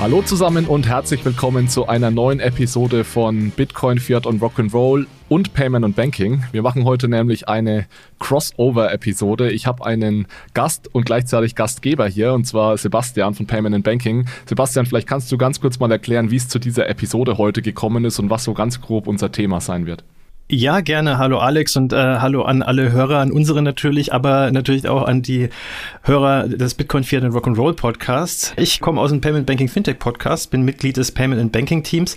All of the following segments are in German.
Hallo zusammen und herzlich willkommen zu einer neuen Episode von Bitcoin, Fiat und Rock'n'Roll und Payment und Banking. Wir machen heute nämlich eine Crossover-Episode. Ich habe einen Gast und gleichzeitig Gastgeber hier, und zwar Sebastian von Payment and Banking. Sebastian, vielleicht kannst du ganz kurz mal erklären, wie es zu dieser Episode heute gekommen ist und was so ganz grob unser Thema sein wird. Ja, gerne. Hallo Alex und äh, hallo an alle Hörer, an unsere natürlich, aber natürlich auch an die Hörer des Bitcoin Fiat and Rock'n'Roll Podcasts. Ich komme aus dem Payment Banking Fintech Podcast, bin Mitglied des Payment and Banking Teams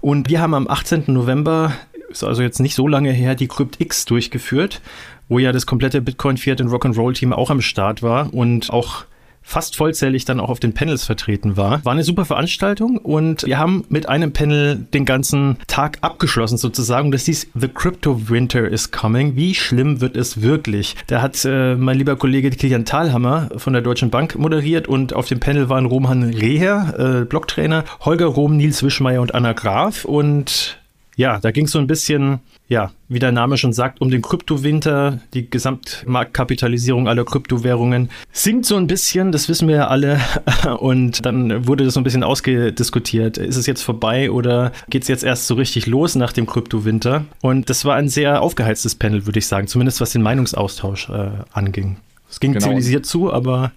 und wir haben am 18. November, ist also jetzt nicht so lange her, die CryptX durchgeführt, wo ja das komplette Bitcoin Fiat and Rock'n'Roll Team auch am Start war und auch fast vollzählig dann auch auf den Panels vertreten war. War eine super Veranstaltung und wir haben mit einem Panel den ganzen Tag abgeschlossen sozusagen. Das hieß The Crypto Winter is Coming. Wie schlimm wird es wirklich? Da hat äh, mein lieber Kollege Kilian Thalhammer von der Deutschen Bank moderiert und auf dem Panel waren Roman Reher, äh, Blocktrainer, Holger Rom, Nils Wischmeier und Anna Graf und ja, da ging es so ein bisschen, ja, wie der Name schon sagt, um den Kryptowinter. Die Gesamtmarktkapitalisierung aller Kryptowährungen sinkt so ein bisschen, das wissen wir ja alle. Und dann wurde das so ein bisschen ausgediskutiert. Ist es jetzt vorbei oder geht es jetzt erst so richtig los nach dem Kryptowinter? Und das war ein sehr aufgeheiztes Panel, würde ich sagen, zumindest was den Meinungsaustausch äh, anging. Es ging genau. zivilisiert zu, aber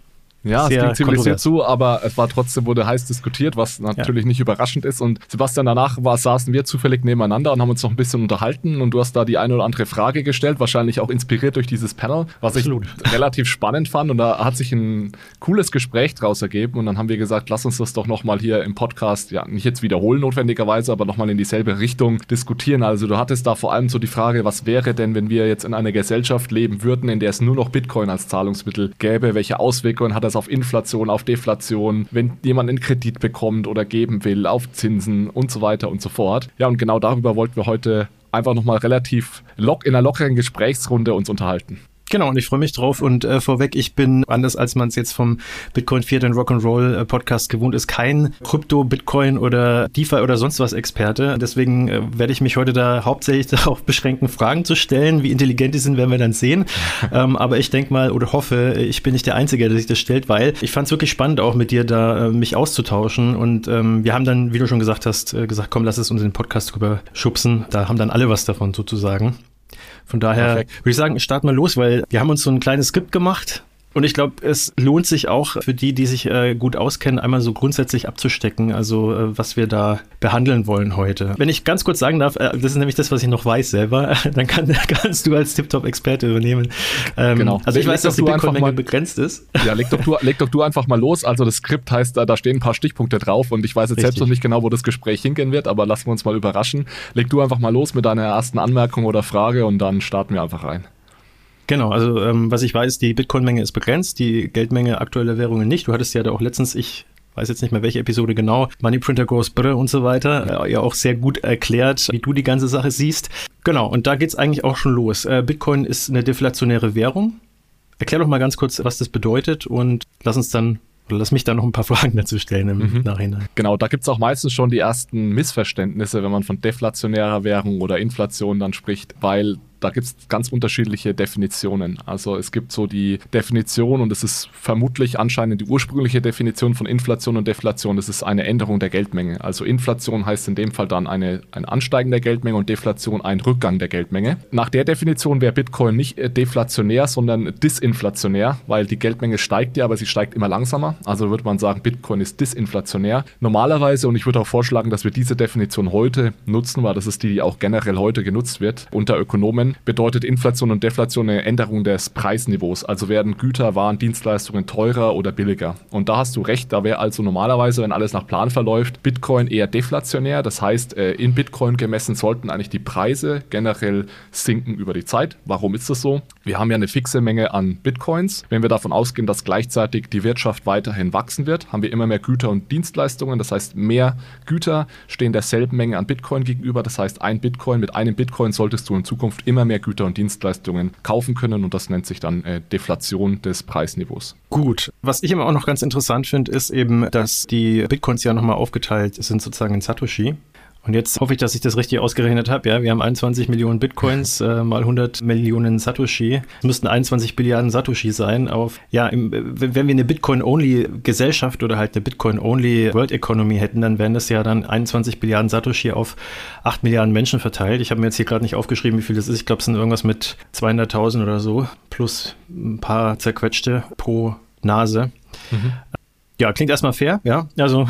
ja, es ging zivilisiert zu, aber es war trotzdem, wurde heiß diskutiert, was natürlich ja. nicht überraschend ist. Und Sebastian, danach war, saßen wir zufällig nebeneinander und haben uns noch ein bisschen unterhalten und du hast da die eine oder andere Frage gestellt, wahrscheinlich auch inspiriert durch dieses Panel, was Absolut. ich relativ spannend fand. Und da hat sich ein cooles Gespräch draus ergeben und dann haben wir gesagt, lass uns das doch nochmal hier im Podcast, ja, nicht jetzt wiederholen notwendigerweise, aber nochmal in dieselbe Richtung diskutieren. Also du hattest da vor allem so die Frage, was wäre denn, wenn wir jetzt in einer Gesellschaft leben würden, in der es nur noch Bitcoin als Zahlungsmittel gäbe? Welche Auswirkungen hat das auf Inflation, auf Deflation, wenn jemand einen Kredit bekommt oder geben will, auf Zinsen und so weiter und so fort. Ja, und genau darüber wollten wir heute einfach nochmal relativ lock in einer lockeren Gesprächsrunde uns unterhalten. Genau, und ich freue mich drauf. Und äh, vorweg, ich bin, anders als man es jetzt vom Bitcoin Fiat and Rock'n'Roll äh, Podcast gewohnt ist, kein Krypto, Bitcoin oder DeFi oder sonst was Experte. Deswegen äh, werde ich mich heute da hauptsächlich darauf beschränken, Fragen zu stellen. Wie intelligent die sind, werden wir dann sehen. ähm, aber ich denke mal oder hoffe, ich bin nicht der Einzige, der sich das stellt, weil ich fand es wirklich spannend, auch mit dir da äh, mich auszutauschen. Und ähm, wir haben dann, wie du schon gesagt hast, äh, gesagt, komm, lass es uns in den Podcast drüber schubsen. Da haben dann alle was davon sozusagen. Von daher Perfekt. würde ich sagen, starten wir los, weil wir haben uns so ein kleines Skript gemacht und ich glaube, es lohnt sich auch für die, die sich äh, gut auskennen, einmal so grundsätzlich abzustecken, also äh, was wir da behandeln wollen heute. Wenn ich ganz kurz sagen darf, äh, das ist nämlich das, was ich noch weiß selber, dann kann, kannst du als Tip-Top-Experte übernehmen. Ähm, genau. Also ich leg weiß, dass die Bitcoin-Menge begrenzt ist. Ja, leg doch, du, leg doch du einfach mal los. Also das Skript heißt, da, da stehen ein paar Stichpunkte drauf und ich weiß jetzt Richtig. selbst noch nicht genau, wo das Gespräch hingehen wird, aber lassen wir uns mal überraschen. Leg du einfach mal los mit deiner ersten Anmerkung oder Frage und dann starten wir einfach rein. Genau, also ähm, was ich weiß, die Bitcoin-Menge ist begrenzt, die Geldmenge aktueller Währungen nicht. Du hattest ja da auch letztens, ich weiß jetzt nicht mehr welche Episode genau, Money Printer Goes Brr und so weiter, äh, ja auch sehr gut erklärt, wie du die ganze Sache siehst. Genau, und da geht's eigentlich auch schon los. Äh, Bitcoin ist eine deflationäre Währung. Erklär doch mal ganz kurz, was das bedeutet und lass uns dann oder lass mich da noch ein paar Fragen dazu stellen im mhm. Nachhinein. Genau, da gibt es auch meistens schon die ersten Missverständnisse, wenn man von deflationärer Währung oder Inflation dann spricht, weil da gibt es ganz unterschiedliche Definitionen. Also es gibt so die Definition und es ist vermutlich anscheinend die ursprüngliche Definition von Inflation und Deflation. Das ist eine Änderung der Geldmenge. Also Inflation heißt in dem Fall dann eine, ein Ansteigen der Geldmenge und Deflation ein Rückgang der Geldmenge. Nach der Definition wäre Bitcoin nicht äh, deflationär, sondern disinflationär, weil die Geldmenge steigt ja, aber sie steigt immer langsamer. Also würde man sagen, Bitcoin ist disinflationär. Normalerweise, und ich würde auch vorschlagen, dass wir diese Definition heute nutzen, weil das ist die, die auch generell heute genutzt wird unter Ökonomen, bedeutet Inflation und Deflation eine Änderung des Preisniveaus. Also werden Güter, Waren, Dienstleistungen teurer oder billiger. Und da hast du recht, da wäre also normalerweise, wenn alles nach Plan verläuft, Bitcoin eher deflationär. Das heißt, äh, in Bitcoin gemessen sollten eigentlich die Preise generell sinken über die Zeit. Warum ist das so? Wir haben ja eine fixe Menge an Bitcoins. Wenn wir davon ausgehen, dass gleichzeitig die Wirtschaft weiterhin wachsen wird, haben wir immer mehr Güter und Dienstleistungen. Das heißt, mehr Güter stehen derselben Menge an Bitcoin gegenüber. Das heißt, ein Bitcoin mit einem Bitcoin solltest du in Zukunft immer mehr Güter und Dienstleistungen kaufen können und das nennt sich dann äh, Deflation des Preisniveaus. Gut. Was ich immer auch noch ganz interessant finde, ist eben, dass die Bitcoins ja nochmal aufgeteilt sind sozusagen in Satoshi. Und jetzt hoffe ich, dass ich das richtig ausgerechnet habe. Ja, wir haben 21 Millionen Bitcoins äh, mal 100 Millionen Satoshi. Es müssten 21 Billiarden Satoshi sein. Auf ja, im, wenn wir eine Bitcoin-only-Gesellschaft oder halt eine Bitcoin-only World Economy hätten, dann wären das ja dann 21 Billiarden Satoshi auf 8 Milliarden Menschen verteilt. Ich habe mir jetzt hier gerade nicht aufgeschrieben, wie viel das ist. Ich glaube, es sind irgendwas mit 200.000 oder so plus ein paar zerquetschte pro Nase. Mhm. Ja, klingt erstmal fair, ja. Also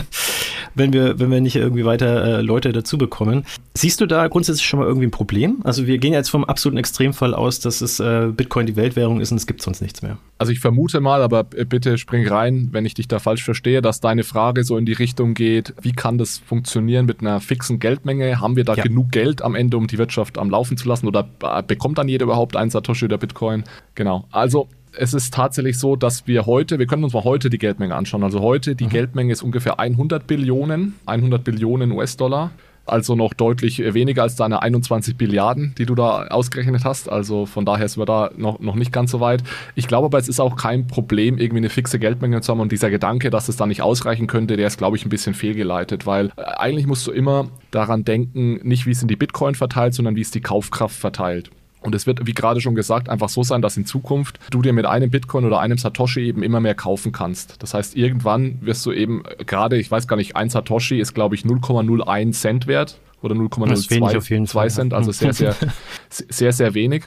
wenn wir, wenn wir nicht irgendwie weiter äh, Leute dazu bekommen. Siehst du da grundsätzlich schon mal irgendwie ein Problem? Also wir gehen jetzt vom absoluten Extremfall aus, dass es äh, Bitcoin die Weltwährung ist und es gibt sonst nichts mehr. Also ich vermute mal, aber bitte spring rein, wenn ich dich da falsch verstehe, dass deine Frage so in die Richtung geht, wie kann das funktionieren mit einer fixen Geldmenge? Haben wir da ja. genug Geld am Ende, um die Wirtschaft am Laufen zu lassen? Oder äh, bekommt dann jeder überhaupt ein Satoshi oder Bitcoin? Genau. Also es ist tatsächlich so, dass wir heute, wir können uns mal heute die Geldmenge anschauen. Also heute, die mhm. Geldmenge ist ungefähr 100 Billionen, 100 Billionen US-Dollar. Also noch deutlich weniger als deine 21 Billiarden, die du da ausgerechnet hast. Also von daher sind wir da noch, noch nicht ganz so weit. Ich glaube aber, es ist auch kein Problem, irgendwie eine fixe Geldmenge zu haben. Und dieser Gedanke, dass es da nicht ausreichen könnte, der ist, glaube ich, ein bisschen fehlgeleitet. Weil äh, eigentlich musst du immer daran denken, nicht wie es in die Bitcoin verteilt, sondern wie es die Kaufkraft verteilt. Und es wird, wie gerade schon gesagt, einfach so sein, dass in Zukunft du dir mit einem Bitcoin oder einem Satoshi eben immer mehr kaufen kannst. Das heißt, irgendwann wirst du eben gerade, ich weiß gar nicht, ein Satoshi ist, glaube ich, 0,01 Cent wert oder 0,02 Cent, also sehr, sehr, sehr, sehr wenig.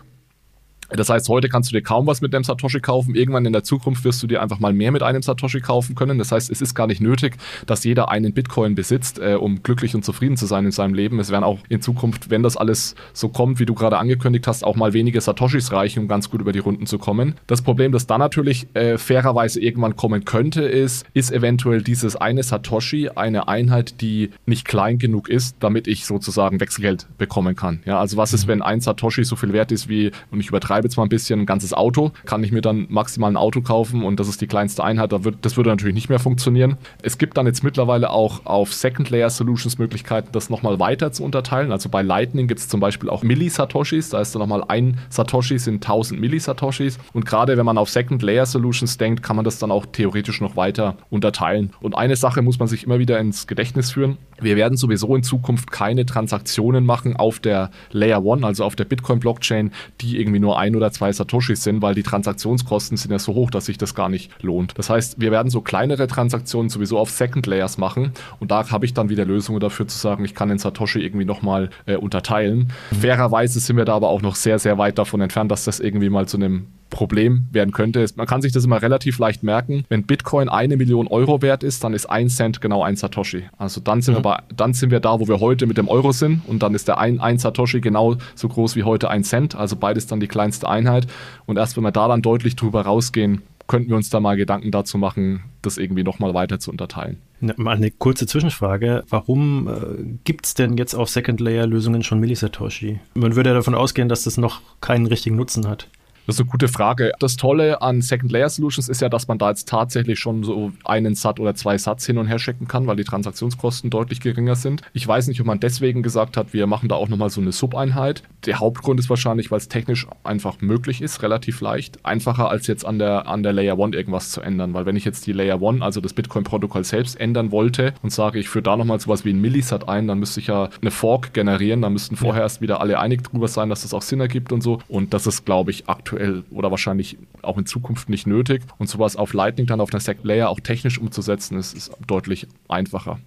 Das heißt, heute kannst du dir kaum was mit einem Satoshi kaufen. Irgendwann in der Zukunft wirst du dir einfach mal mehr mit einem Satoshi kaufen können. Das heißt, es ist gar nicht nötig, dass jeder einen Bitcoin besitzt, äh, um glücklich und zufrieden zu sein in seinem Leben. Es werden auch in Zukunft, wenn das alles so kommt, wie du gerade angekündigt hast, auch mal wenige Satoshis reichen, um ganz gut über die Runden zu kommen. Das Problem, das dann natürlich äh, fairerweise irgendwann kommen könnte, ist, ist eventuell dieses eine Satoshi eine Einheit, die nicht klein genug ist, damit ich sozusagen Wechselgeld bekommen kann. Ja, also was ist, mhm. wenn ein Satoshi so viel wert ist wie, und ich übertreibe übertreibe jetzt mal ein bisschen, ein ganzes Auto, kann ich mir dann maximal ein Auto kaufen und das ist die kleinste Einheit, da wird, das würde natürlich nicht mehr funktionieren. Es gibt dann jetzt mittlerweile auch auf Second Layer Solutions Möglichkeiten, das nochmal weiter zu unterteilen. Also bei Lightning gibt es zum Beispiel auch Millisatoshis, da ist dann nochmal ein Satoshi sind 1000 Millisatoshis und gerade wenn man auf Second Layer Solutions denkt, kann man das dann auch theoretisch noch weiter unterteilen. Und eine Sache muss man sich immer wieder ins Gedächtnis führen. Wir werden sowieso in Zukunft keine Transaktionen machen auf der Layer 1, also auf der Bitcoin-Blockchain, die irgendwie nur ein oder zwei Satoshis sind, weil die Transaktionskosten sind ja so hoch, dass sich das gar nicht lohnt. Das heißt, wir werden so kleinere Transaktionen sowieso auf Second Layers machen und da habe ich dann wieder Lösungen dafür zu sagen, ich kann den Satoshi irgendwie nochmal äh, unterteilen. Fairerweise sind wir da aber auch noch sehr, sehr weit davon entfernt, dass das irgendwie mal zu einem Problem werden könnte. Man kann sich das immer relativ leicht merken. Wenn Bitcoin eine Million Euro wert ist, dann ist ein Cent genau ein Satoshi. Also dann sind, mhm. wir, bei, dann sind wir da, wo wir heute mit dem Euro sind und dann ist der ein, ein Satoshi genau so groß wie heute ein Cent. Also beides dann die kleinste Einheit. Und erst wenn wir da dann deutlich drüber rausgehen, könnten wir uns da mal Gedanken dazu machen, das irgendwie nochmal weiter zu unterteilen. Mal eine kurze Zwischenfrage. Warum äh, gibt es denn jetzt auf Second-Layer-Lösungen schon Millisatoshi? Man würde ja davon ausgehen, dass das noch keinen richtigen Nutzen hat. Das ist eine gute Frage. Das Tolle an Second Layer Solutions ist ja, dass man da jetzt tatsächlich schon so einen Sat oder zwei Sats hin und her schicken kann, weil die Transaktionskosten deutlich geringer sind. Ich weiß nicht, ob man deswegen gesagt hat, wir machen da auch nochmal so eine Sub-Einheit. Der Hauptgrund ist wahrscheinlich, weil es technisch einfach möglich ist, relativ leicht. Einfacher als jetzt an der, an der Layer 1 irgendwas zu ändern, weil wenn ich jetzt die Layer 1, also das Bitcoin-Protokoll selbst ändern wollte und sage, ich führe da nochmal sowas wie ein Millisat ein, dann müsste ich ja eine Fork generieren, dann müssten vorher erst wieder alle einig drüber sein, dass das auch Sinn ergibt und so. Und das ist, glaube ich, aktuell aktuell oder wahrscheinlich auch in Zukunft nicht nötig. Und sowas auf Lightning dann auf einer Second Layer auch technisch umzusetzen, ist, ist deutlich einfacher.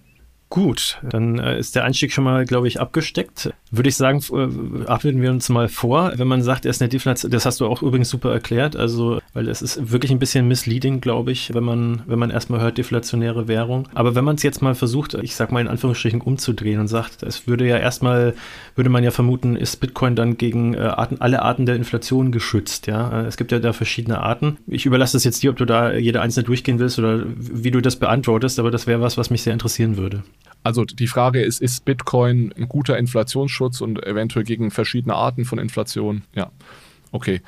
Gut, dann äh, ist der Einstieg schon mal, glaube ich, abgesteckt. Würde ich sagen, äh, wir uns mal vor. Wenn man sagt, er ist eine Deflation, das hast du auch übrigens super erklärt, also, weil es ist wirklich ein bisschen misleading, glaube ich, wenn man, wenn man erstmal hört, deflationäre Währung. Aber wenn man es jetzt mal versucht, ich sag mal in Anführungsstrichen umzudrehen und sagt, es würde ja erstmal, würde man ja vermuten, ist Bitcoin dann gegen äh, Arten, alle Arten der Inflation geschützt, ja. Äh, es gibt ja da verschiedene Arten. Ich überlasse das jetzt dir, ob du da jede einzelne durchgehen willst oder wie du das beantwortest, aber das wäre was, was mich sehr interessieren würde. Also die Frage ist, ist Bitcoin ein guter Inflationsschutz und eventuell gegen verschiedene Arten von Inflation? Ja, okay.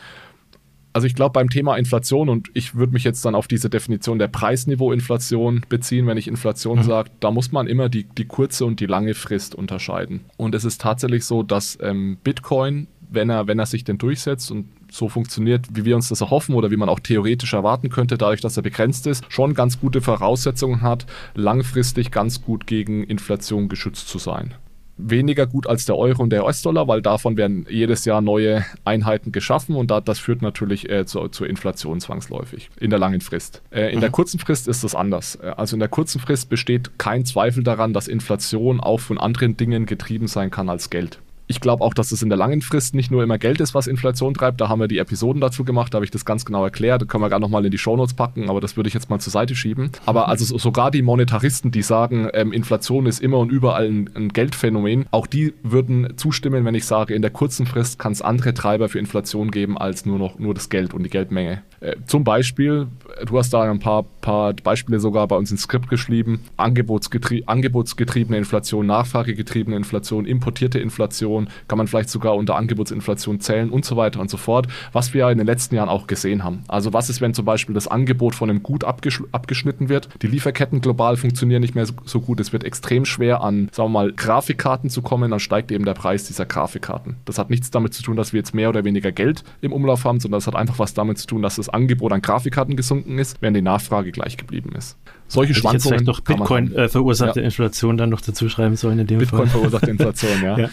Also ich glaube beim Thema Inflation und ich würde mich jetzt dann auf diese Definition der Preisniveauinflation beziehen, wenn ich Inflation mhm. sage, da muss man immer die, die kurze und die lange Frist unterscheiden. Und es ist tatsächlich so, dass ähm, Bitcoin, wenn er, wenn er sich denn durchsetzt und so funktioniert, wie wir uns das erhoffen oder wie man auch theoretisch erwarten könnte, dadurch, dass er begrenzt ist, schon ganz gute Voraussetzungen hat, langfristig ganz gut gegen Inflation geschützt zu sein weniger gut als der Euro und der US-Dollar, weil davon werden jedes Jahr neue Einheiten geschaffen und da, das führt natürlich äh, zu, zur Inflation zwangsläufig in der langen Frist. Äh, in mhm. der kurzen Frist ist das anders. Äh, also in der kurzen Frist besteht kein Zweifel daran, dass Inflation auch von anderen Dingen getrieben sein kann als Geld ich glaube auch, dass es in der langen Frist nicht nur immer Geld ist, was Inflation treibt. Da haben wir die Episoden dazu gemacht, da habe ich das ganz genau erklärt. Da können wir gar nochmal in die Shownotes packen, aber das würde ich jetzt mal zur Seite schieben. Aber also sogar die Monetaristen, die sagen, ähm, Inflation ist immer und überall ein, ein, Geldphänomen, auch die würden zustimmen, wenn ich sage, in der kurzen Frist kann es andere Treiber für Inflation geben als nur noch nur das Geld und die Geldmenge. Äh, zum Beispiel, du hast da ein paar, paar Beispiele sogar bei uns ins Skript geschrieben, Angebotsgetrie angebotsgetriebene Inflation, nachfragegetriebene Inflation, importierte Inflation, kann man vielleicht sogar unter Angebotsinflation zählen und so weiter und so fort, was wir ja in den letzten Jahren auch gesehen haben. Also was ist, wenn zum Beispiel das Angebot von einem Gut abgesch abgeschnitten wird, die Lieferketten global funktionieren nicht mehr so, so gut, es wird extrem schwer an, sagen wir mal, Grafikkarten zu kommen, dann steigt eben der Preis dieser Grafikkarten. Das hat nichts damit zu tun, dass wir jetzt mehr oder weniger Geld im Umlauf haben, sondern das hat einfach was damit zu tun, dass das Angebot an Grafikkarten gesunken ist, während die Nachfrage gleich geblieben ist solche Schwankungen. Jetzt vielleicht noch Bitcoin äh, verursachte ja. Inflation dann noch dazu schreiben sollen in dem Bitcoin Fall. verursachte Inflation, ja. ja.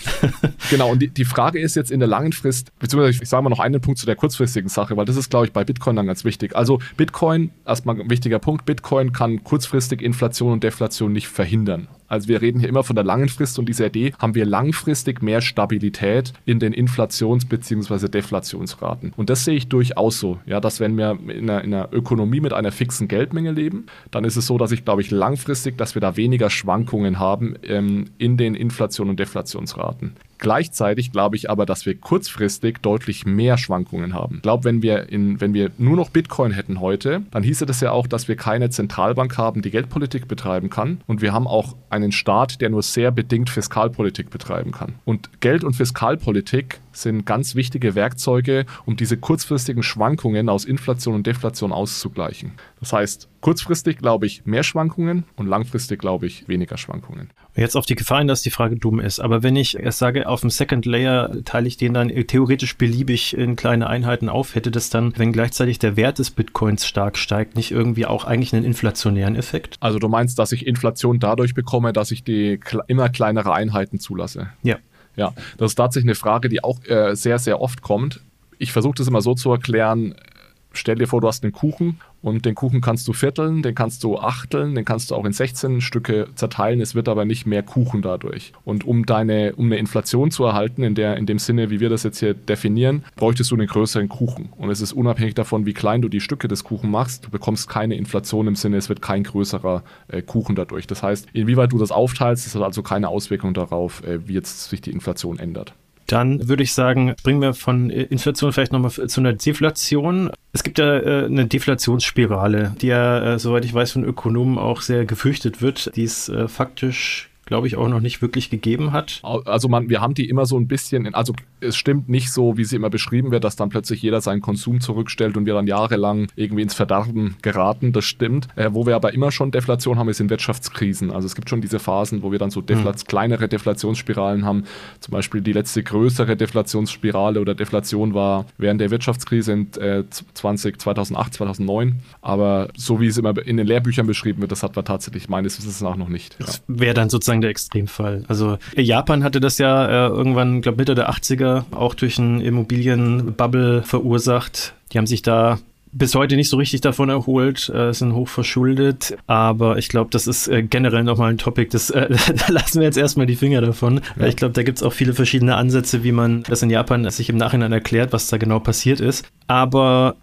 genau, und die, die Frage ist jetzt in der langen Frist, beziehungsweise ich sage mal noch einen Punkt zu der kurzfristigen Sache, weil das ist, glaube ich, bei Bitcoin dann ganz wichtig. Also Bitcoin, erstmal ein wichtiger Punkt, Bitcoin kann kurzfristig Inflation und Deflation nicht verhindern. Also wir reden hier immer von der langen Frist und dieser Idee haben wir langfristig mehr Stabilität in den Inflations- bzw. Deflationsraten. Und das sehe ich durchaus so, ja, dass wenn wir in einer, in einer, Ökonomie mit einer fixen Geldmenge leben, dann ist es so, dass ich glaube ich langfristig, dass wir da weniger Schwankungen haben ähm, in den Inflation- und Deflationsraten. Gleichzeitig glaube ich aber, dass wir kurzfristig deutlich mehr Schwankungen haben. Ich glaube, wenn wir, in, wenn wir nur noch Bitcoin hätten heute, dann hieße das ja auch, dass wir keine Zentralbank haben, die Geldpolitik betreiben kann. Und wir haben auch einen Staat, der nur sehr bedingt Fiskalpolitik betreiben kann. Und Geld- und Fiskalpolitik sind ganz wichtige Werkzeuge, um diese kurzfristigen Schwankungen aus Inflation und Deflation auszugleichen. Das heißt, kurzfristig glaube ich mehr Schwankungen und langfristig glaube ich weniger Schwankungen. Jetzt auf die Gefahr hin, dass die Frage dumm ist. Aber wenn ich erst sage, auf dem Second Layer teile ich den dann theoretisch beliebig in kleine Einheiten auf, hätte das dann, wenn gleichzeitig der Wert des Bitcoins stark steigt, nicht irgendwie auch eigentlich einen inflationären Effekt? Also du meinst, dass ich Inflation dadurch bekomme, dass ich die immer kleinere Einheiten zulasse? Ja. Ja, das ist tatsächlich eine Frage, die auch äh, sehr, sehr oft kommt. Ich versuche das immer so zu erklären, stell dir vor, du hast einen Kuchen und den Kuchen kannst du vierteln, den kannst du achteln, den kannst du auch in 16 Stücke zerteilen. Es wird aber nicht mehr Kuchen dadurch. Und um deine, um eine Inflation zu erhalten, in der, in dem Sinne, wie wir das jetzt hier definieren, bräuchtest du einen größeren Kuchen. Und es ist unabhängig davon, wie klein du die Stücke des Kuchen machst, du bekommst keine Inflation im Sinne, es wird kein größerer äh, Kuchen dadurch. Das heißt, inwieweit du das aufteilst, das hat also keine Auswirkung darauf, äh, wie jetzt sich die Inflation ändert. Dann würde ich sagen, bringen wir von Inflation vielleicht nochmal zu einer Deflation. Es gibt ja äh, eine Deflationsspirale, die ja, äh, soweit ich weiß, von Ökonomen auch sehr gefürchtet wird. Die ist äh, faktisch glaube ich, auch noch nicht wirklich gegeben hat. Also man, wir haben die immer so ein bisschen, in, also es stimmt nicht so, wie sie immer beschrieben wird, dass dann plötzlich jeder seinen Konsum zurückstellt und wir dann jahrelang irgendwie ins Verderben geraten. Das stimmt. Äh, wo wir aber immer schon Deflation haben, ist in Wirtschaftskrisen. Also es gibt schon diese Phasen, wo wir dann so Deflat mhm. kleinere Deflationsspiralen haben. Zum Beispiel die letzte größere Deflationsspirale oder Deflation war während der Wirtschaftskrise in äh, 20, 2008, 2009. Aber so wie es immer in den Lehrbüchern beschrieben wird, das hat man tatsächlich meines Wissens nach noch nicht. Das wäre dann sozusagen sozusagen der Extremfall. Also Japan hatte das ja äh, irgendwann, glaube Mitte der 80er, auch durch einen Immobilienbubble verursacht. Die haben sich da bis heute nicht so richtig davon erholt, äh, sind hoch verschuldet, aber ich glaube, das ist äh, generell nochmal ein Topic, das, äh, da lassen wir jetzt erstmal die Finger davon, ja. ich glaube, da gibt es auch viele verschiedene Ansätze, wie man das in Japan sich im Nachhinein erklärt, was da genau passiert ist. Aber,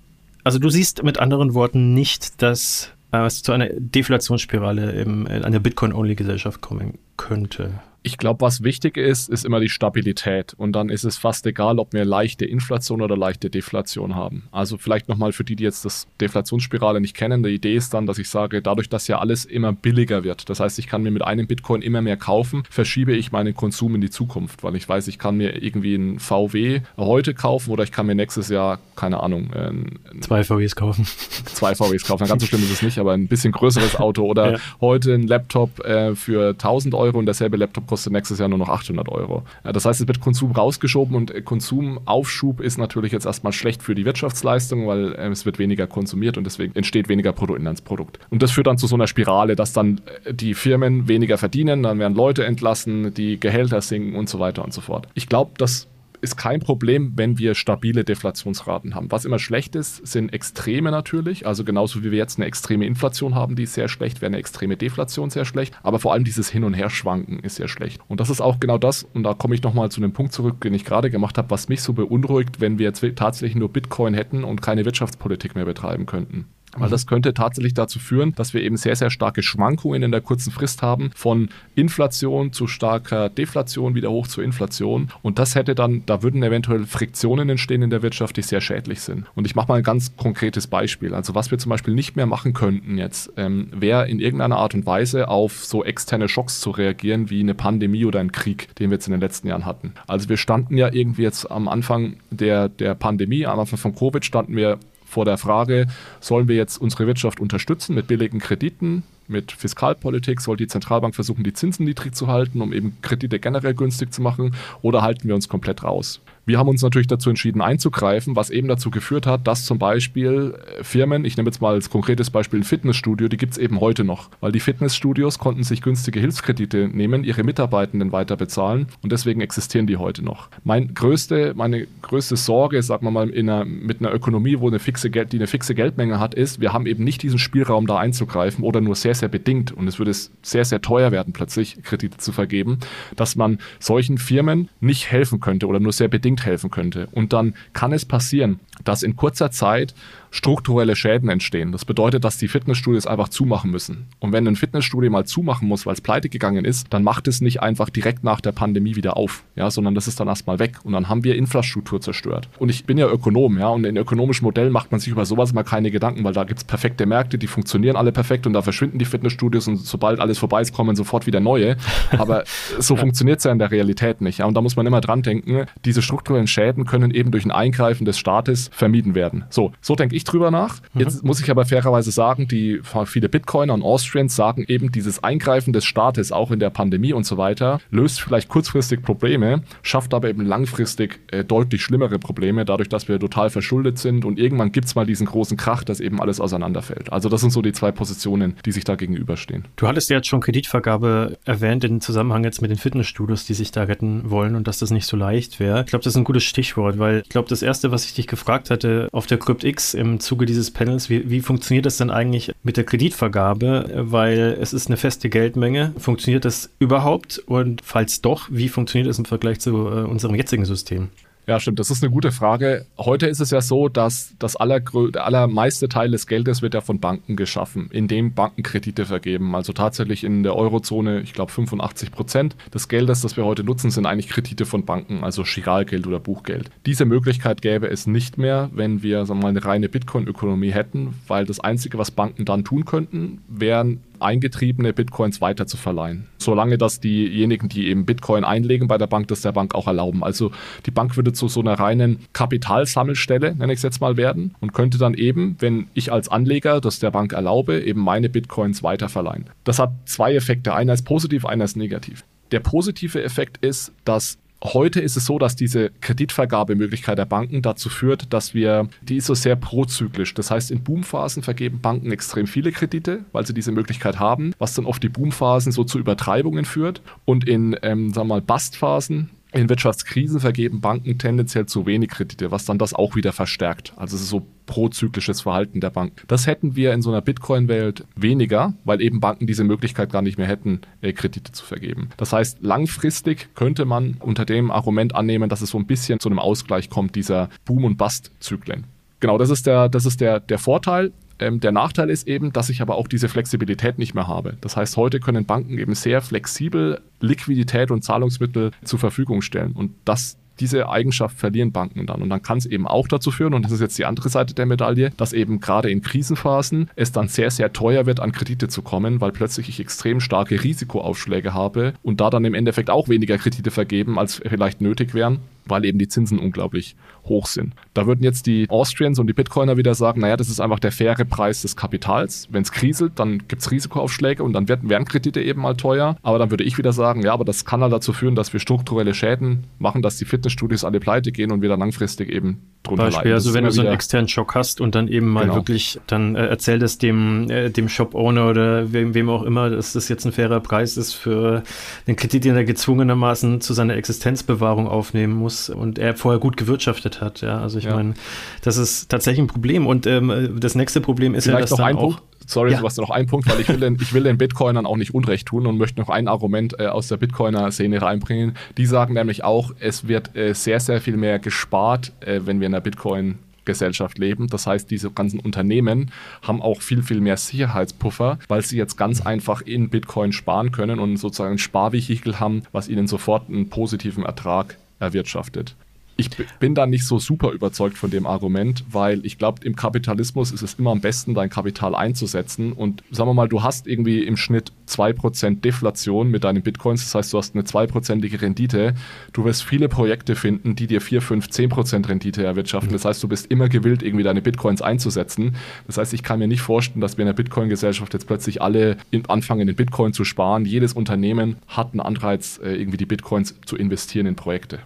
also du siehst mit anderen Worten nicht, dass äh, es zu einer Deflationsspirale in einer Bitcoin-Only-Gesellschaft kommen könnte. Ich glaube, was wichtig ist, ist immer die Stabilität. Und dann ist es fast egal, ob wir leichte Inflation oder leichte Deflation haben. Also vielleicht nochmal für die, die jetzt das Deflationsspirale nicht kennen. Die Idee ist dann, dass ich sage, dadurch, dass ja alles immer billiger wird, das heißt, ich kann mir mit einem Bitcoin immer mehr kaufen, verschiebe ich meinen Konsum in die Zukunft, weil ich weiß, ich kann mir irgendwie ein VW heute kaufen oder ich kann mir nächstes Jahr, keine Ahnung, ein, zwei VWs kaufen. Zwei VWs kaufen. Ganz so schlimm ist es nicht, aber ein bisschen größeres Auto oder ja. heute ein Laptop äh, für 1000 Euro Euro und derselbe Laptop kostet nächstes Jahr nur noch 800 Euro. Das heißt, es wird Konsum rausgeschoben und Konsumaufschub ist natürlich jetzt erstmal schlecht für die Wirtschaftsleistung, weil äh, es wird weniger konsumiert und deswegen entsteht weniger Bruttoinlandsprodukt. Und das führt dann zu so einer Spirale, dass dann äh, die Firmen weniger verdienen, dann werden Leute entlassen, die Gehälter sinken und so weiter und so fort. Ich glaube, dass ist kein Problem, wenn wir stabile Deflationsraten haben. Was immer schlecht ist, sind Extreme natürlich. Also genauso wie wir jetzt eine extreme Inflation haben, die ist sehr schlecht, wäre eine extreme Deflation sehr schlecht. Aber vor allem dieses Hin- und Herschwanken ist sehr schlecht. Und das ist auch genau das, und da komme ich nochmal zu dem Punkt zurück, den ich gerade gemacht habe, was mich so beunruhigt, wenn wir jetzt tatsächlich nur Bitcoin hätten und keine Wirtschaftspolitik mehr betreiben könnten. Weil das könnte tatsächlich dazu führen, dass wir eben sehr, sehr starke Schwankungen in der kurzen Frist haben, von Inflation zu starker Deflation wieder hoch zur Inflation. Und das hätte dann, da würden eventuell Friktionen entstehen in der Wirtschaft, die sehr schädlich sind. Und ich mache mal ein ganz konkretes Beispiel. Also was wir zum Beispiel nicht mehr machen könnten jetzt, ähm, wäre in irgendeiner Art und Weise auf so externe Schocks zu reagieren, wie eine Pandemie oder ein Krieg, den wir jetzt in den letzten Jahren hatten. Also wir standen ja irgendwie jetzt am Anfang der, der Pandemie, am Anfang von Covid standen wir vor der Frage, sollen wir jetzt unsere Wirtschaft unterstützen mit billigen Krediten, mit Fiskalpolitik, soll die Zentralbank versuchen, die Zinsen niedrig zu halten, um eben Kredite generell günstig zu machen, oder halten wir uns komplett raus? Wir haben uns natürlich dazu entschieden einzugreifen, was eben dazu geführt hat, dass zum Beispiel äh, Firmen, ich nehme jetzt mal als konkretes Beispiel ein Fitnessstudio, die gibt es eben heute noch, weil die Fitnessstudios konnten sich günstige Hilfskredite nehmen, ihre Mitarbeitenden weiter bezahlen und deswegen existieren die heute noch. Mein größte, meine größte Sorge, sagen wir mal, einer, mit einer Ökonomie, wo eine fixe Geld, die eine fixe Geldmenge hat, ist, wir haben eben nicht diesen Spielraum da einzugreifen oder nur sehr, sehr bedingt und es würde sehr, sehr teuer werden, plötzlich Kredite zu vergeben, dass man solchen Firmen nicht helfen könnte oder nur sehr bedingt helfen könnte. Und dann kann es passieren, dass in kurzer Zeit strukturelle Schäden entstehen. Das bedeutet, dass die Fitnessstudios einfach zumachen müssen. Und wenn ein Fitnessstudio mal zumachen muss, weil es pleite gegangen ist, dann macht es nicht einfach direkt nach der Pandemie wieder auf, ja, sondern das ist dann erstmal weg. Und dann haben wir Infrastruktur zerstört. Und ich bin ja Ökonom, ja, und in ökonomischen Modellen macht man sich über sowas mal keine Gedanken, weil da gibt es perfekte Märkte, die funktionieren alle perfekt und da verschwinden die Fitnessstudios und sobald alles vorbei ist, kommen sofort wieder neue. Aber so funktioniert es ja in der Realität nicht. Ja. Und da muss man immer dran denken, diese strukturellen Schäden können eben durch ein Eingreifen des Staates vermieden werden. So, so denke ich ich drüber nach. Mhm. Jetzt muss ich aber fairerweise sagen, die viele Bitcoiner und Austrians sagen eben, dieses Eingreifen des Staates auch in der Pandemie und so weiter löst vielleicht kurzfristig Probleme, schafft aber eben langfristig äh, deutlich schlimmere Probleme, dadurch, dass wir total verschuldet sind und irgendwann gibt es mal diesen großen Krach, dass eben alles auseinanderfällt. Also das sind so die zwei Positionen, die sich da gegenüberstehen. Du hattest ja jetzt schon Kreditvergabe erwähnt im Zusammenhang jetzt mit den Fitnessstudios, die sich da retten wollen und dass das nicht so leicht wäre. Ich glaube, das ist ein gutes Stichwort, weil ich glaube, das erste, was ich dich gefragt hatte auf der CryptX im Zuge dieses Panels, wie, wie funktioniert das denn eigentlich mit der Kreditvergabe? Weil es ist eine feste Geldmenge. Funktioniert das überhaupt? Und falls doch, wie funktioniert das im Vergleich zu äh, unserem jetzigen System? Ja, stimmt. Das ist eine gute Frage. Heute ist es ja so, dass das allermeiste Teil des Geldes wird ja von Banken geschaffen, indem Banken Kredite vergeben. Also tatsächlich in der Eurozone, ich glaube 85 Prozent des Geldes, das wir heute nutzen, sind eigentlich Kredite von Banken, also Chiralgeld oder Buchgeld. Diese Möglichkeit gäbe es nicht mehr, wenn wir sagen wir mal, eine reine Bitcoin-Ökonomie hätten, weil das Einzige, was Banken dann tun könnten, wären eingetriebene Bitcoins weiter zu verleihen. Solange das diejenigen, die eben Bitcoin einlegen bei der Bank, das der Bank auch erlauben. Also die Bank würde zu so einer reinen Kapitalsammelstelle, nenne ich es jetzt mal, werden und könnte dann eben, wenn ich als Anleger das der Bank erlaube, eben meine Bitcoins weiter verleihen. Das hat zwei Effekte. Einer ist positiv, einer ist negativ. Der positive Effekt ist, dass Heute ist es so, dass diese Kreditvergabemöglichkeit der Banken dazu führt, dass wir, die ist so sehr prozyklisch. Das heißt, in Boomphasen vergeben Banken extrem viele Kredite, weil sie diese Möglichkeit haben, was dann oft die Boomphasen so zu Übertreibungen führt. Und in, ähm, sagen wir mal, Bastphasen, in Wirtschaftskrisen vergeben Banken tendenziell zu wenig Kredite, was dann das auch wieder verstärkt. Also es ist so prozyklisches Verhalten der Bank. Das hätten wir in so einer Bitcoin-Welt weniger, weil eben Banken diese Möglichkeit gar nicht mehr hätten, äh, Kredite zu vergeben. Das heißt, langfristig könnte man unter dem Argument annehmen, dass es so ein bisschen zu einem Ausgleich kommt dieser Boom- und Bust-Zyklen. Genau, das ist der, das ist der, der Vorteil. Ähm, der Nachteil ist eben, dass ich aber auch diese Flexibilität nicht mehr habe. Das heißt, heute können Banken eben sehr flexibel Liquidität und Zahlungsmittel zur Verfügung stellen. Und das diese Eigenschaft verlieren Banken dann. Und dann kann es eben auch dazu führen, und das ist jetzt die andere Seite der Medaille, dass eben gerade in Krisenphasen es dann sehr, sehr teuer wird, an Kredite zu kommen, weil plötzlich ich extrem starke Risikoaufschläge habe und da dann im Endeffekt auch weniger Kredite vergeben, als vielleicht nötig wären weil eben die Zinsen unglaublich hoch sind. Da würden jetzt die Austrians und die Bitcoiner wieder sagen, naja, das ist einfach der faire Preis des Kapitals. Wenn es kriselt, dann gibt es Risikoaufschläge und dann werden, werden Kredite eben mal teuer. Aber dann würde ich wieder sagen, ja, aber das kann halt dazu führen, dass wir strukturelle Schäden machen, dass die Fitnessstudios alle pleite gehen und wir dann langfristig eben drunter Beispiel, leiden. Also wenn du so einen externen Schock hast und dann eben mal genau. wirklich, dann äh, erzähl es dem, äh, dem Shop-Owner oder wem, wem auch immer, dass das jetzt ein fairer Preis ist für den Kredit, den er gezwungenermaßen zu seiner Existenzbewahrung aufnehmen muss und er vorher gut gewirtschaftet hat. Ja, also ich ja. meine, das ist tatsächlich ein Problem. Und ähm, das nächste Problem ist Vielleicht ja, dass noch dann auch Punkt. Sorry, ja. Sebastian, noch ein Punkt, weil ich will, den, ich will den Bitcoinern auch nicht Unrecht tun und möchte noch ein Argument äh, aus der Bitcoiner-Szene reinbringen. Die sagen nämlich auch, es wird äh, sehr, sehr viel mehr gespart, äh, wenn wir in der Bitcoin Gesellschaft leben. Das heißt, diese ganzen Unternehmen haben auch viel, viel mehr Sicherheitspuffer, weil sie jetzt ganz einfach in Bitcoin sparen können und sozusagen ein Sparvehikel haben, was ihnen sofort einen positiven Ertrag erwirtschaftet. Ich bin da nicht so super überzeugt von dem Argument, weil ich glaube, im Kapitalismus ist es immer am besten, dein Kapital einzusetzen. Und sagen wir mal, du hast irgendwie im Schnitt 2% Deflation mit deinen Bitcoins, das heißt, du hast eine 2%ige Rendite. Du wirst viele Projekte finden, die dir 4, 5, 10% Rendite erwirtschaften. Das heißt, du bist immer gewillt, irgendwie deine Bitcoins einzusetzen. Das heißt, ich kann mir nicht vorstellen, dass wir in der Bitcoin-Gesellschaft jetzt plötzlich alle anfangen, in Bitcoin zu sparen. Jedes Unternehmen hat einen Anreiz, äh, irgendwie die Bitcoins zu investieren in Projekte.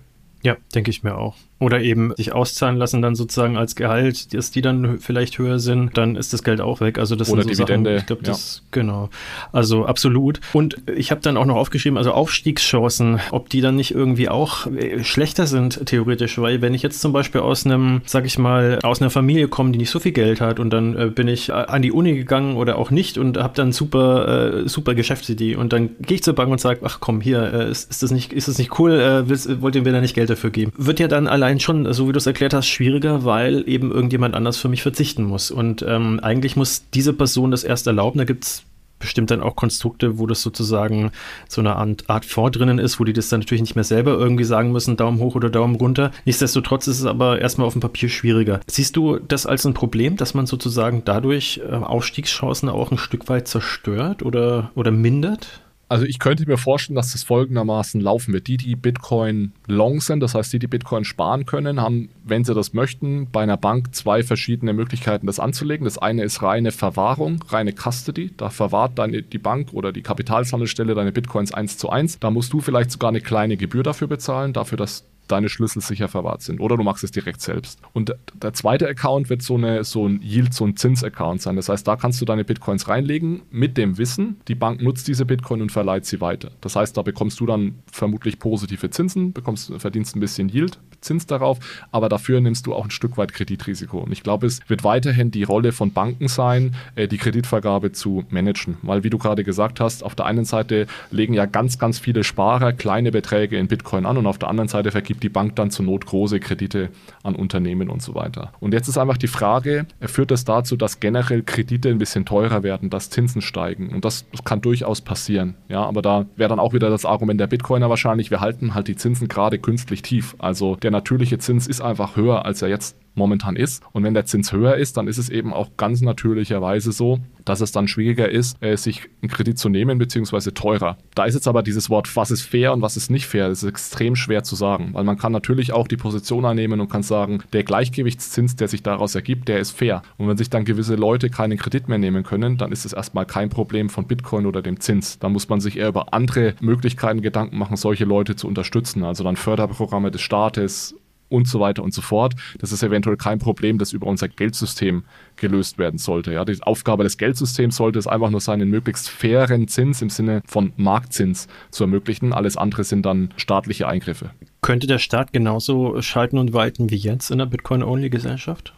Ja, denke ich mir auch. Oder eben sich auszahlen lassen dann sozusagen als Gehalt, dass die dann vielleicht höher sind, dann ist das Geld auch weg. Also das Oder sind so Dividende. Sachen, ich glaube, das, ja. genau. Also absolut. Und ich habe dann auch noch aufgeschrieben, also Aufstiegschancen, ob die dann nicht irgendwie auch äh, schlechter sind, theoretisch, weil wenn ich jetzt zum Beispiel aus einem, sag ich mal, aus einer Familie komme, die nicht so viel Geld hat und dann äh, bin ich an die Uni gegangen oder auch nicht und habe dann super, äh, super Geschäftsidee und dann gehe ich zur Bank und sage, ach komm, hier, äh, ist, ist, das nicht, ist das nicht cool, äh, willst, wollt ihr mir da nicht Geld dafür geben? Wird ja dann allein schon, so wie du es erklärt hast, schwieriger, weil eben irgendjemand anders für mich verzichten muss. Und ähm, eigentlich muss diese Person das erst erlauben. Da gibt es bestimmt dann auch Konstrukte, wo das sozusagen so eine Art, Art Fond drinnen ist, wo die das dann natürlich nicht mehr selber irgendwie sagen müssen, Daumen hoch oder Daumen runter. Nichtsdestotrotz ist es aber erstmal auf dem Papier schwieriger. Siehst du das als ein Problem, dass man sozusagen dadurch äh, Aufstiegschancen auch ein Stück weit zerstört oder, oder mindert? Also ich könnte mir vorstellen, dass das folgendermaßen laufen wird. Die, die Bitcoin long sind, das heißt die, die Bitcoin sparen können, haben, wenn sie das möchten, bei einer Bank zwei verschiedene Möglichkeiten, das anzulegen. Das eine ist reine Verwahrung, reine Custody. Da verwahrt deine, die Bank oder die Kapitalsammelstelle deine Bitcoins eins zu eins. Da musst du vielleicht sogar eine kleine Gebühr dafür bezahlen, dafür, dass deine Schlüssel sicher verwahrt sind. Oder du machst es direkt selbst. Und der zweite Account wird so, eine, so ein Yield, so ein Zins-Account sein. Das heißt, da kannst du deine Bitcoins reinlegen mit dem Wissen, die Bank nutzt diese Bitcoin und verleiht sie weiter. Das heißt, da bekommst du dann vermutlich positive Zinsen, bekommst, verdienst ein bisschen Yield, Zins darauf, aber dafür nimmst du auch ein Stück weit Kreditrisiko. Und ich glaube, es wird weiterhin die Rolle von Banken sein, äh, die Kreditvergabe zu managen. Weil, wie du gerade gesagt hast, auf der einen Seite legen ja ganz, ganz viele Sparer kleine Beträge in Bitcoin an und auf der anderen Seite vergibt die Bank dann zur Not große Kredite an Unternehmen und so weiter. Und jetzt ist einfach die Frage, führt das dazu, dass generell Kredite ein bisschen teurer werden, dass Zinsen steigen? Und das, das kann durchaus passieren. Ja, aber da wäre dann auch wieder das Argument der Bitcoiner wahrscheinlich, wir halten halt die Zinsen gerade künstlich tief. Also der natürliche Zins ist einfach höher, als er jetzt momentan ist. Und wenn der Zins höher ist, dann ist es eben auch ganz natürlicherweise so, dass es dann schwieriger ist, äh, sich einen Kredit zu nehmen, beziehungsweise teurer. Da ist jetzt aber dieses Wort, was ist fair und was ist nicht fair, das ist extrem schwer zu sagen, weil man kann natürlich auch die Position einnehmen und kann sagen, der Gleichgewichtszins, der sich daraus ergibt, der ist fair. Und wenn sich dann gewisse Leute keinen Kredit mehr nehmen können, dann ist es erstmal kein Problem von Bitcoin oder dem Zins. Da muss man sich eher über andere Möglichkeiten Gedanken machen, solche Leute zu unterstützen. Also dann Förderprogramme des Staates, und so weiter und so fort. Das ist eventuell kein Problem, das über unser Geldsystem gelöst werden sollte. Ja, die Aufgabe des Geldsystems sollte es einfach nur sein, einen möglichst fairen Zins im Sinne von Marktzins zu ermöglichen. Alles andere sind dann staatliche Eingriffe. Könnte der Staat genauso schalten und walten wie jetzt in der Bitcoin-Only-Gesellschaft?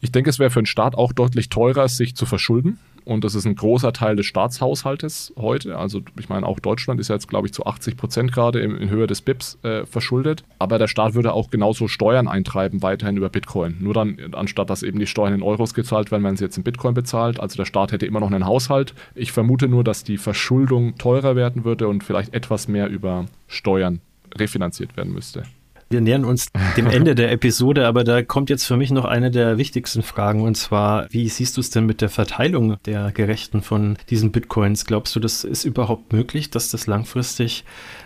Ich denke, es wäre für den Staat auch deutlich teurer, sich zu verschulden und das ist ein großer Teil des Staatshaushaltes heute. Also ich meine, auch Deutschland ist jetzt, glaube ich, zu 80 Prozent gerade in, in, Höhe des BIPs äh, verschuldet. Aber der Staat würde auch genauso Steuern eintreiben, weiterhin über Bitcoin. Nur dann, anstatt dass eben die Steuern in Euros gezahlt werden, wenn sie jetzt in Bitcoin bezahlt. Also der Staat hätte immer noch einen Haushalt. Ich vermute nur, dass die Verschuldung teurer werden würde und vielleicht etwas mehr über Steuern refinanziert werden müsste. Wir nähern uns dem Ende der Episode, aber da kommt jetzt für mich noch eine der wichtigsten Fragen und zwar, wie siehst du es denn mit der Verteilung der Gerechten von diesen Bitcoins? Glaubst du, das ist überhaupt möglich, dass das langfristig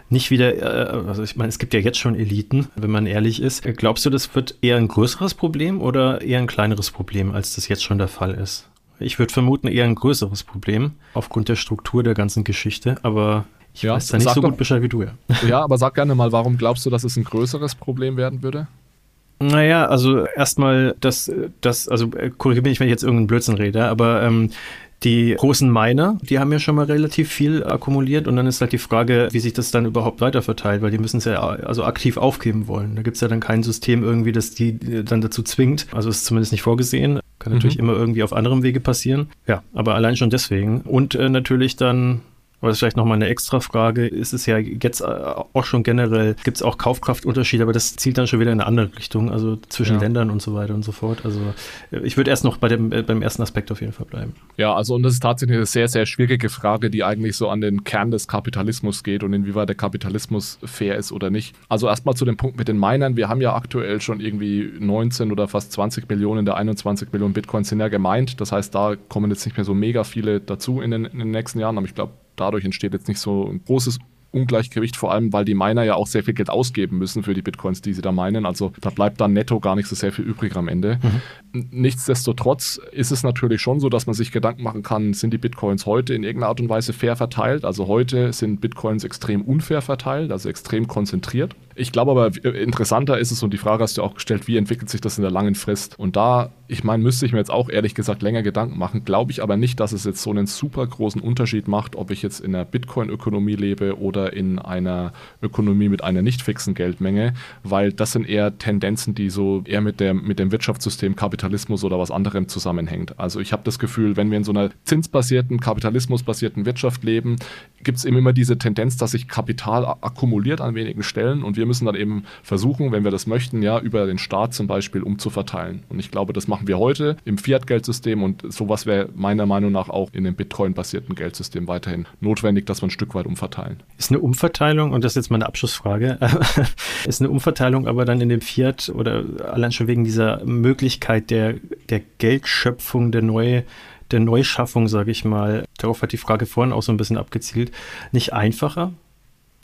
nicht wieder, äh, also ich meine, es gibt ja jetzt schon Eliten, wenn man ehrlich ist. Glaubst du, das wird eher ein größeres Problem oder eher ein kleineres Problem, als das jetzt schon der Fall ist? Ich würde vermuten, eher ein größeres Problem aufgrund der Struktur der ganzen Geschichte, aber ich ja, weiß da nicht so gut Bescheid wie du, ja. Ja, aber sag gerne mal, warum glaubst du, dass es ein größeres Problem werden würde? Naja, also erstmal, das, das, also äh, korrigiere mich, wenn ich jetzt irgendeinen Blödsinn rede, aber ähm, die großen Miner, die haben ja schon mal relativ viel akkumuliert und dann ist halt die Frage, wie sich das dann überhaupt weiterverteilt, weil die müssen es ja also aktiv aufgeben wollen. Da gibt es ja dann kein System irgendwie, das die dann dazu zwingt. Also ist zumindest nicht vorgesehen. Kann natürlich mhm. immer irgendwie auf anderem Wege passieren. Ja, aber allein schon deswegen. Und äh, natürlich dann aber das ist vielleicht nochmal eine extra Frage. Ist es ja jetzt äh, auch schon generell, gibt es auch Kaufkraftunterschiede, aber das zielt dann schon wieder in eine andere Richtung, also zwischen ja. Ländern und so weiter und so fort. Also äh, ich würde erst noch bei dem, äh, beim ersten Aspekt auf jeden Fall bleiben. Ja, also und das ist tatsächlich eine sehr, sehr schwierige Frage, die eigentlich so an den Kern des Kapitalismus geht und inwieweit der Kapitalismus fair ist oder nicht. Also erstmal zu dem Punkt mit den Minern. Wir haben ja aktuell schon irgendwie 19 oder fast 20 Millionen der 21 Millionen Bitcoins sind ja gemeint. Das heißt, da kommen jetzt nicht mehr so mega viele dazu in den, in den nächsten Jahren, aber ich glaube, dadurch entsteht jetzt nicht so ein großes Ungleichgewicht, vor allem weil die Miner ja auch sehr viel Geld ausgeben müssen für die Bitcoins, die sie da meinen. Also da bleibt dann netto gar nicht so sehr viel übrig am Ende. Mhm. Nichtsdestotrotz ist es natürlich schon so, dass man sich Gedanken machen kann, sind die Bitcoins heute in irgendeiner Art und Weise fair verteilt? Also heute sind Bitcoins extrem unfair verteilt, also extrem konzentriert. Ich glaube aber, interessanter ist es, und die Frage hast du auch gestellt, wie entwickelt sich das in der langen Frist? Und da, ich meine, müsste ich mir jetzt auch ehrlich gesagt länger Gedanken machen, glaube ich aber nicht, dass es jetzt so einen super großen Unterschied macht, ob ich jetzt in einer Bitcoin-Ökonomie lebe oder in einer Ökonomie mit einer nicht fixen Geldmenge, weil das sind eher Tendenzen, die so eher mit, der, mit dem Wirtschaftssystem Kapitalismus oder was anderem zusammenhängt. Also ich habe das Gefühl, wenn wir in so einer zinsbasierten, kapitalismusbasierten Wirtschaft leben, gibt es eben immer diese Tendenz, dass sich Kapital akkumuliert an wenigen Stellen und wir wir müssen dann eben versuchen, wenn wir das möchten, ja, über den Staat zum Beispiel umzuverteilen. Und ich glaube, das machen wir heute im Fiat-Geldsystem und sowas wäre meiner Meinung nach auch in dem Bitcoin-basierten Geldsystem weiterhin notwendig, dass wir ein Stück weit umverteilen. Ist eine Umverteilung, und das ist jetzt meine Abschlussfrage, ist eine Umverteilung aber dann in dem Fiat oder allein schon wegen dieser Möglichkeit der, der Geldschöpfung, der neue der Neuschaffung, sage ich mal, darauf hat die Frage vorhin auch so ein bisschen abgezielt, nicht einfacher,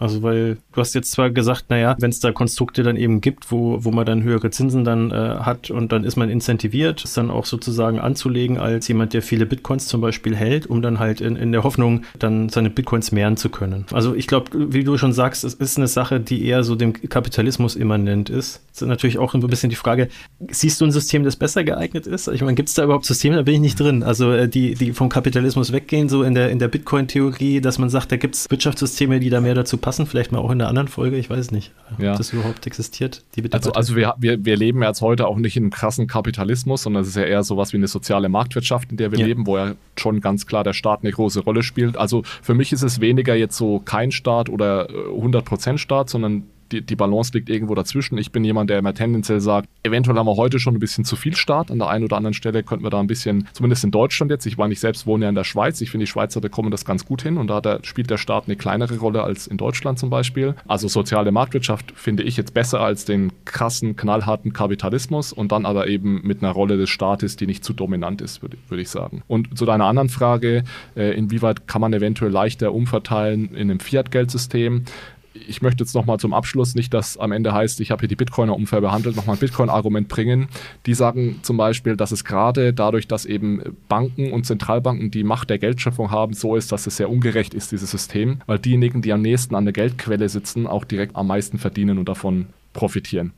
also weil du hast jetzt zwar gesagt, naja, wenn es da Konstrukte dann eben gibt, wo, wo man dann höhere Zinsen dann äh, hat und dann ist man incentiviert, es dann auch sozusagen anzulegen als jemand, der viele Bitcoins zum Beispiel hält, um dann halt in, in der Hoffnung dann seine Bitcoins mehren zu können. Also ich glaube, wie du schon sagst, es ist eine Sache, die eher so dem Kapitalismus immanent ist. Das ist natürlich auch ein bisschen die Frage, siehst du ein System, das besser geeignet ist? Ich meine, gibt es da überhaupt Systeme? Da bin ich nicht drin. Also äh, die, die vom Kapitalismus weggehen, so in der, in der Bitcoin-Theorie, dass man sagt, da gibt es Wirtschaftssysteme, die da mehr dazu passen passen, vielleicht mal auch in einer anderen Folge, ich weiß nicht, ja. ob das überhaupt existiert. also also wir, wir, wir leben ja jetzt heute auch nicht in einem krassen Kapitalismus, sondern es ist ja eher sowas wie eine soziale Marktwirtschaft, in der wir ja. leben, wo ja schon ganz klar der Staat eine große Rolle spielt. Also für mich ist es weniger jetzt so kein Staat oder 100% äh, Staat, sondern die, die Balance liegt irgendwo dazwischen. Ich bin jemand, der immer tendenziell sagt, eventuell haben wir heute schon ein bisschen zu viel Staat. An der einen oder anderen Stelle könnten wir da ein bisschen, zumindest in Deutschland jetzt, ich war nicht selbst, wohne ja in der Schweiz. Ich finde, die Schweizer bekommen das ganz gut hin und da der, spielt der Staat eine kleinere Rolle als in Deutschland zum Beispiel. Also soziale Marktwirtschaft finde ich jetzt besser als den krassen, knallharten Kapitalismus und dann aber eben mit einer Rolle des Staates, die nicht zu dominant ist, würde würd ich sagen. Und zu deiner anderen Frage, äh, inwieweit kann man eventuell leichter umverteilen in einem Fiat-Geldsystem? Ich möchte jetzt nochmal zum Abschluss nicht, dass am Ende heißt, ich habe hier die Bitcoiner unfair behandelt, nochmal ein Bitcoin-Argument bringen. Die sagen zum Beispiel, dass es gerade dadurch, dass eben Banken und Zentralbanken die Macht der Geldschöpfung haben, so ist, dass es sehr ungerecht ist, dieses System, weil diejenigen, die am nächsten an der Geldquelle sitzen, auch direkt am meisten verdienen und davon profitieren.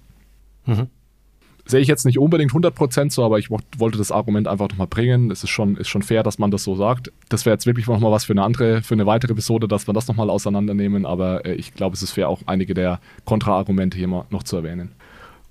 Mhm sehe ich jetzt nicht unbedingt 100% so, aber ich wollte das Argument einfach nochmal bringen. Es ist schon, ist schon fair, dass man das so sagt. Das wäre jetzt wirklich nochmal was für eine andere, für eine weitere Episode, dass wir das nochmal auseinandernehmen, aber äh, ich glaube, es ist fair, auch einige der Kontraargumente hier mal noch zu erwähnen.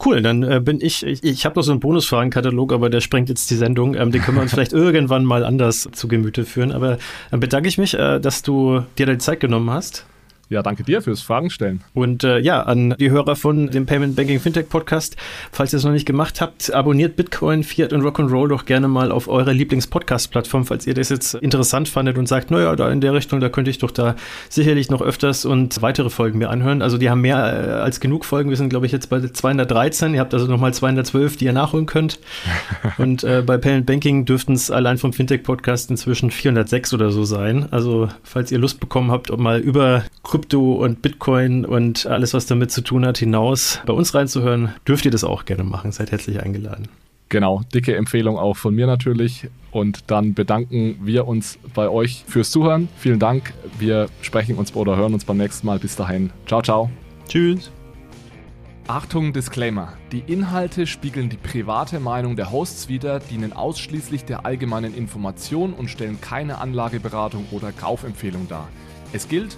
Cool, dann äh, bin ich, ich, ich habe noch so einen Bonusfragenkatalog, aber der sprengt jetzt die Sendung. Ähm, den können wir uns vielleicht irgendwann mal anders zu Gemüte führen. Aber dann bedanke ich mich, äh, dass du dir die Zeit genommen hast Ja, danke dir fürs Fragen stellen. Und äh, ja, an die Hörer von dem Payment Banking Fintech Podcast, falls ihr es noch nicht gemacht habt, abonniert Bitcoin, Fiat und Rock'n'Roll doch gerne mal auf eurer Lieblings-Podcast-Plattform, falls ihr das jetzt interessant fandet und sagt, naja, da in der Richtung, da könnte ich doch da sicherlich noch öfters und weitere Folgen mir anhören. Also die haben mehr äh, als genug Folgen. Wir sind, glaube ich, jetzt bei 213. Ihr habt also nochmal 212, die ihr nachholen könnt. und äh, bei Payment Banking dürften es allein vom Fintech-Podcast inzwischen 406 oder so sein. Also falls ihr Lust bekommen habt, ob mal über Krypto und Bitcoin und alles, was damit zu tun hat, hinaus bei uns reinzuhören, dürft ihr das auch gerne machen. Seid herzlich eingeladen. Genau, dicke Empfehlung auch von mir natürlich. Und dann bedanken wir uns bei euch fürs Zuhören. Vielen Dank. Wir sprechen uns oder hören uns beim nächsten Mal. Bis dahin. Ciao, ciao. Tschüss. Achtung, Disclaimer. Die Inhalte spiegeln die private Meinung der Hosts wider, dienen ausschließlich der allgemeinen Information und stellen keine Anlageberatung oder Kaufempfehlung dar. Es gilt,